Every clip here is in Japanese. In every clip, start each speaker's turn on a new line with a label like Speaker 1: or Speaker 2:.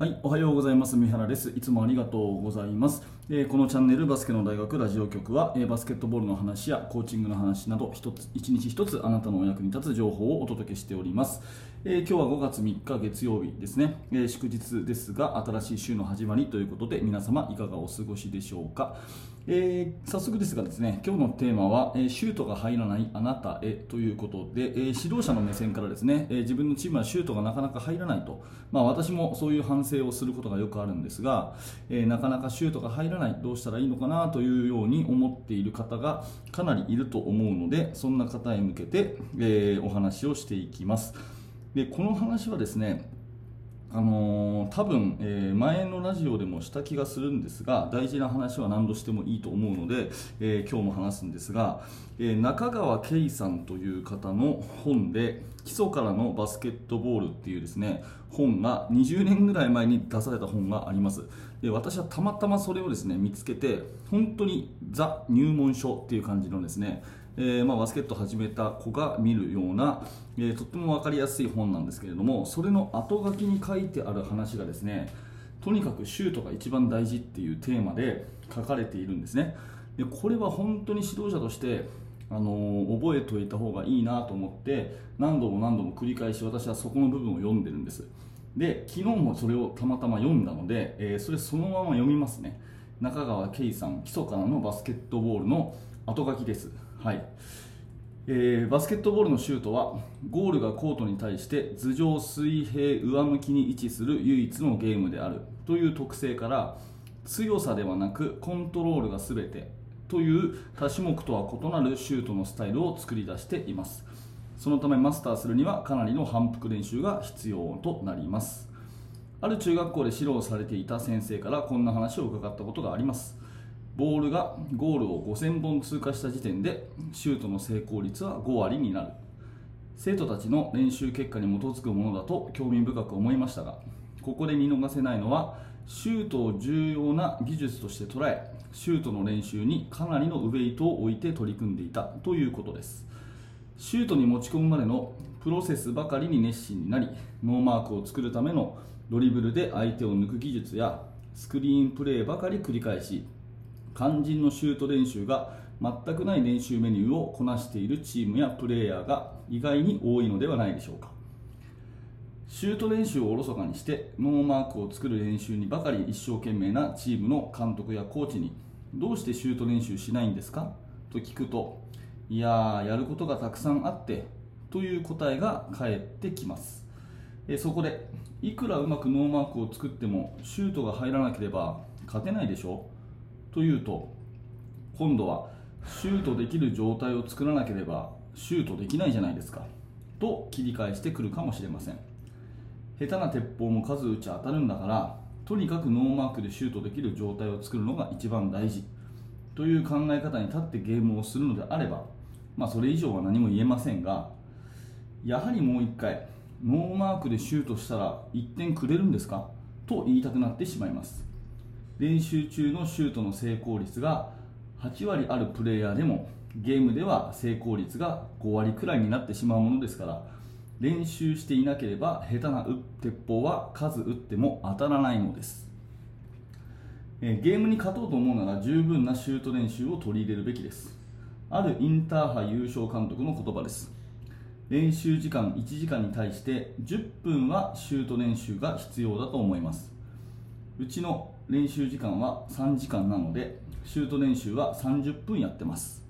Speaker 1: はい、おはようございます。三原です。いつもありがとうございます。えーこのチャンネルバスケの大学ラジオ局は、えーバスケットボールの話やコーチングの話など一つ一日一つあなたのお役に立つ情報をお届けしております。えー今日は5月3日月曜日ですね、えー祝日ですが新しい週の始まりということで皆様いかがお過ごしでしょうか。えー早速ですがですね、今日のテーマは、えーシュートが入らないあなたへということで、えー指導者の目線からですね、えー自分のチームはシュートがなかなか入らないと、まあ、私もそういう反省をすることがよくあるんですが、えーなかなかシュートが入らない、ないどうしたらいいのかなというように思っている方がかなりいると思うので、そんな方へ向けて、えーお話をしていきます。でこの話はですねあのー多分、えー前のラジオでもした気がするんですが大事な話は何度してもいいと思うので、えー今日も話すんですが、え中川圭さんという方の本で「基礎からのバスケットボール」っていうですね本が20年ぐらい前に出された本があります。で私はたまたまそれをですね見つけて本当にザ入門書っていう感じのですねえーまあ、バスケット始めた子が見るような、えーとっても分かりやすい本なんですけれどもそれの後書きに書いてある話がですねとにかくシュートが一番大事っていうテーマで書かれているんですね。でこれは本当に指導者としてあのー覚えておいた方がいいなと思って何度も何度も繰り返し私はそこの部分を読んでるんです。で昨日もそれをたまたま読んだので、えーそれそのまま読みますね。中川圭さん基礎からのバスケットボールの後書きです。はい。えーバスケットボールのシュートはゴールがコートに対して頭上水平上向きに位置する唯一のゲームである。という特性から強さではなくコントロールが全て。という多種目とは異なるシュートのスタイルを作り出しています。そのためマスターするにはかなりの反復練習が必要となります。ある中学校で指導されていた先生からこんな話を伺ったことがあります。ボールがゴールを5000本通過した時点でシュートの成功率は5割になる。生徒たちの練習結果に基づくものだと興味深く思いましたがここで見逃せないのはシュートを重要な技術として捉えシュートの練習にかなりのウェイトを置いて取り組んでいたということです。シュートに持ち込むまでのプロセスばかりに熱心になりノーマークを作るためのドリブルで相手を抜く技術やスクリーンプレーばかり繰り返し肝心のシュート練習が全くない練習メニューをこなしているチームやプレーヤーが意外に多いのではないでしょうか。シュート練習をおろそかにしてノーマークを作る練習にばかり一生懸命なチームの監督やコーチにどうしてシュート練習しないんですか？と聞くといやーやることがたくさんあってという答えが返ってきます。えそこでいくらうまくノーマークを作ってもシュートが入らなければ勝てないでしょ？というと今度はシュートできる状態を作らなければシュートできないじゃないですか。と切り返してくるかもしれません。下手な鉄砲も数打ち当たるんだからとにかくノーマークでシュートできる状態を作るのが一番大事。という考え方に立ってゲームをするのであれば、まあ、それ以上は何も言えませんがやはりもう1回ノーマークでシュートしたら1点くれるんですか？と言いたくなってしまいます。練習中のシュートの成功率が8割あるプレイヤーでもゲームでは成功率が5割くらいになってしまうものですから練習していなければ下手な鉄砲は数打っても当たらないのです。ゲームに勝とうと思うなら十分なシュート練習を取り入れるべきです。あるインターハイ優勝監督の言葉です。練習時間1時間に対して10分はシュート練習が必要だと思います。うちの練習時間は3時間なのでシュート練習は30分やってます。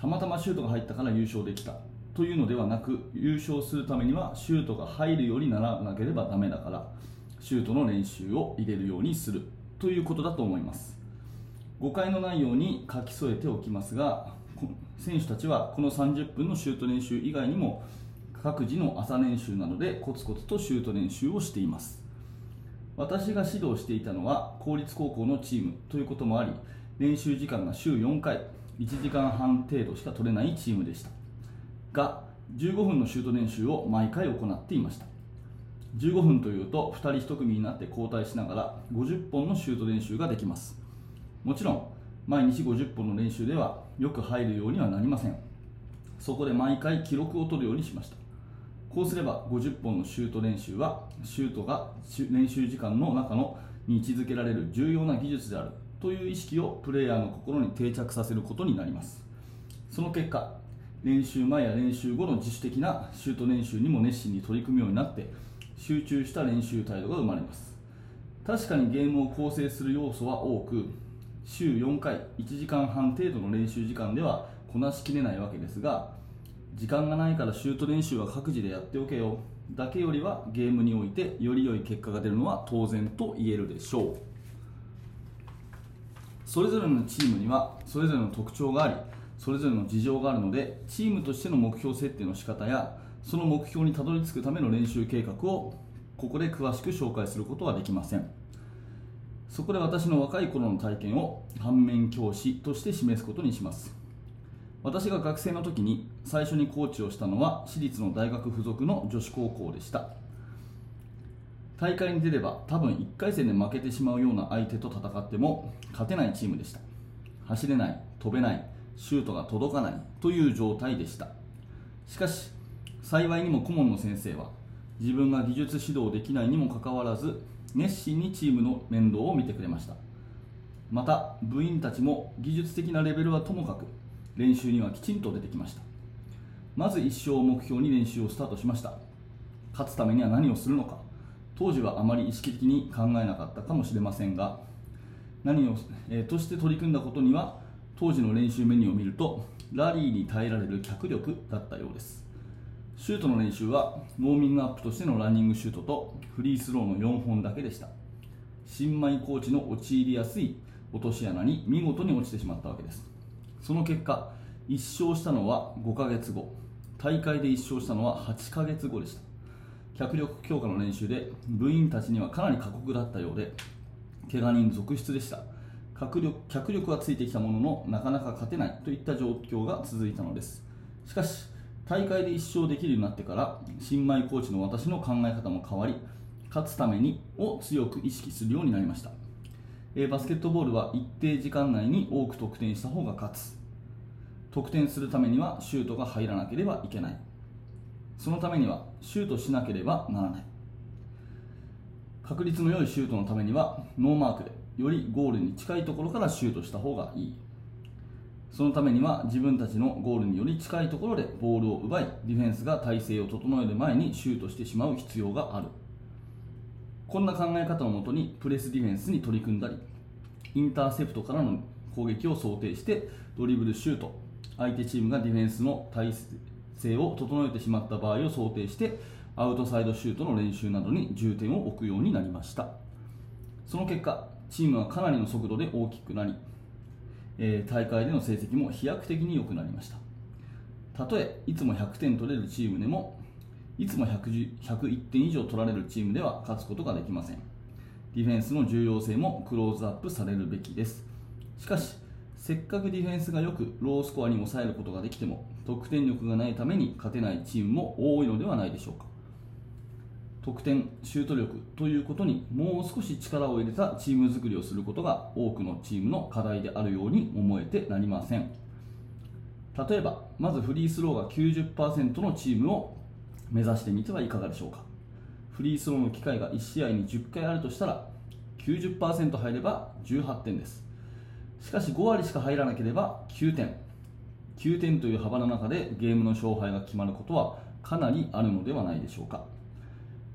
Speaker 1: たまたまシュートが入ったから優勝できた。というのではなく優勝するためにはシュートが入るようにならなければダメだからシュートの練習を入れるようにする。ということだと思います。誤解のないように書き添えておきますが選手たちはこの30分のシュート練習以外にも各自の朝練習などでコツコツとシュート練習をしています。私が指導していたのは公立高校のチームということもあり練習時間が週4回1時間半程度しか取れないチームでした。が15分のシュート練習を毎回行っていました。15分というと2人1組になって交代しながら50本のシュート練習ができます。もちろん毎日50本の練習ではよく入るようにはなりません。そこで毎回記録を取るようにしました。こうすれば50本のシュート練習はシュートが練習時間の中のに位置づけられる重要な技術である。という意識をプレイヤーの心に定着させることになります。その結果練習前や練習後の自主的なシュート練習にも熱心に取り組むようになって集中した練習態度が生まれます。確かにゲームを構成する要素は多く週4回1時間半程度の練習時間ではこなしきれないわけですが時間がないからシュート練習は各自でやっておけよ。だけよりはゲームにおいてより良い結果が出るのは当然と言えるでしょう。それぞれのチームにはそれぞれの特徴がありそれぞれの事情があるのでチームとしての目標設定の仕方やその目標にたどり着くための練習計画をここで詳しく紹介することはできません。そこで私の若い頃の体験を反面教師として示すことにします。私が学生の時に最初にコーチをしたのは私立の大学附属の女子高校でした。大会に出れば多分1回戦で負けてしまうような相手と戦っても勝てないチームでした。走れない飛べないシュートが届かないという状態でした。しかし幸いにも顧問の先生は自分が技術指導できないにもかかわらず熱心にチームの面倒を見てくれました。また部員たちも技術的なレベルはともかく練習にはきちんと出てきました。まず一生を目標に練習をスタートしました。勝つためには何をするのか。当時はあまり意識的に考えなかったかもしれませんが何を、えー、として取り組んだことには当時の練習メニューを見るとラリーに耐えられる脚力だったようです。シュートの練習はウォーミングアップとしてのランニングシュートとフリースローの4本だけでした。新米コーチの陥りやすい落とし穴に見事に落ちてしまったわけです。その結果1勝したのは5ヶ月後。大会で1勝したのは8ヶ月後でした。脚力強化の練習で部員たちにはかなり過酷だったようで怪我人続出でした。脚力脚力はついてきたもののなかなか勝てないといった状況が続いたのです。しかし大会で1勝できるようになってから新米コーチの私の考え方も変わり勝つためにを強く意識するようになりました、えー、バスケットボールは一定時間内に多く得点した方が勝つ。得点するためにはシュートが入らなければいけない。そのためにはシュートしなければならない。確率の良いシュートのためにはノーマークでよりゴールに近いところからシュートした方がいい。そのためには自分たちのゴールにより近いところでボールを奪いディフェンスが体勢を整える前にシュートしてしまう必要がある。こんな考え方をもとにプレスディフェンスに取り組んだりインターセプトからの攻撃を想定してドリブルシュート相手チームがディフェンスの体勢を整えてしまった場合を想定してアウトサイドシュートの練習などに重点を置くようになりました。その結果チームはかなりの速度で大きくなり、えー、大会での成績も飛躍的に良くなりました。たとえいつも100点取れるチームでもいつも101点以上取られるチームでは勝つことができません。ディフェンスの重要性もクローズアップされるべきです。しかしせっかくディフェンスがよくロースコアに抑えることができても得点力がないために勝てないチームも多いのではないでしょうか。得点、シュート力ということにもう少し力を入れたチーム作りをすることが多くのチームの課題であるように思えてなりません。例えばまずフリースローが90%のチームを目指してみてはいかがでしょうか。フリースローの機会が1試合に10回あるとしたら90%入れば18点です。しかし5割しか入らなければ9点。9点という幅の中でゲームの勝敗が決まることはかなりあるのではないでしょうか。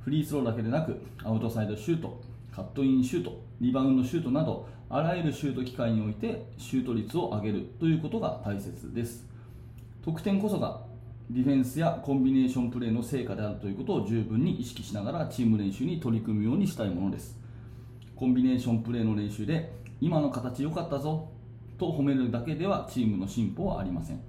Speaker 1: フリースローだけでなくアウトサイドシュートカットインシュートリバウンドシュートなどあらゆるシュート機会においてシュート率を上げるということが大切です。得点こそがディフェンスやコンビネーションプレーの成果であるということを十分に意識しながらチーム練習に取り組むようにしたいものです。コンビネーションプレーの練習で今の形良かったぞと褒めるだけではチームの進歩はありません。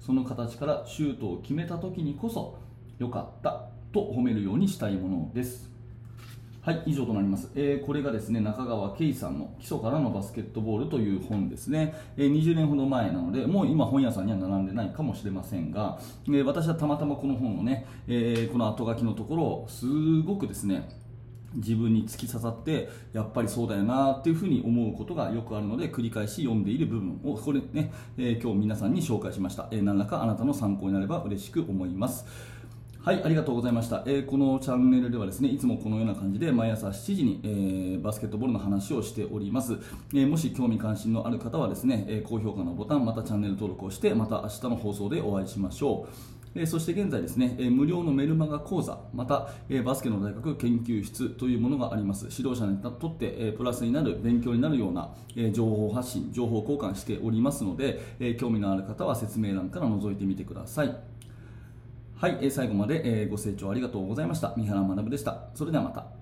Speaker 1: その形からシュートを決めた時にこそ良かったと褒めるようにしたいものです。はい、以上となります。えー、これがですね、中川圭さんの基礎からのバスケットボールという本ですね。えー、20年ほど前なので、もう今本屋さんには並んでないかもしれませんが、えー、私はたまたまこの本のね、えこの後書きのところをすごくですね、自分に突き刺さってやっぱりそうだよなっていうふうに思うことがよくあるので繰り返し読んでいる部分をこれね、え今日皆さんに紹介しました、え何らかあなたの参考になれば嬉しく思いますはい、ありがとうございました、えー、このチャンネルではですねいつもこのような感じで毎朝7時に、えー、バスケットボールの話をしております、えー、もし興味関心のある方はですね、え高評価のボタンまたチャンネル登録をしてまた明日の放送でお会いしましょうえそして現在ですね、え無料のメルマガ講座、また、えバスケの大学研究室というものがあります。指導者にとって、えプラスになる、勉強になるような、え情報発信、情報交換しておりますので、え興味のある方は説明欄から覗いてみてください。はい、え最後まで、えご清聴ありがとうございました。三原学でした。それではまた。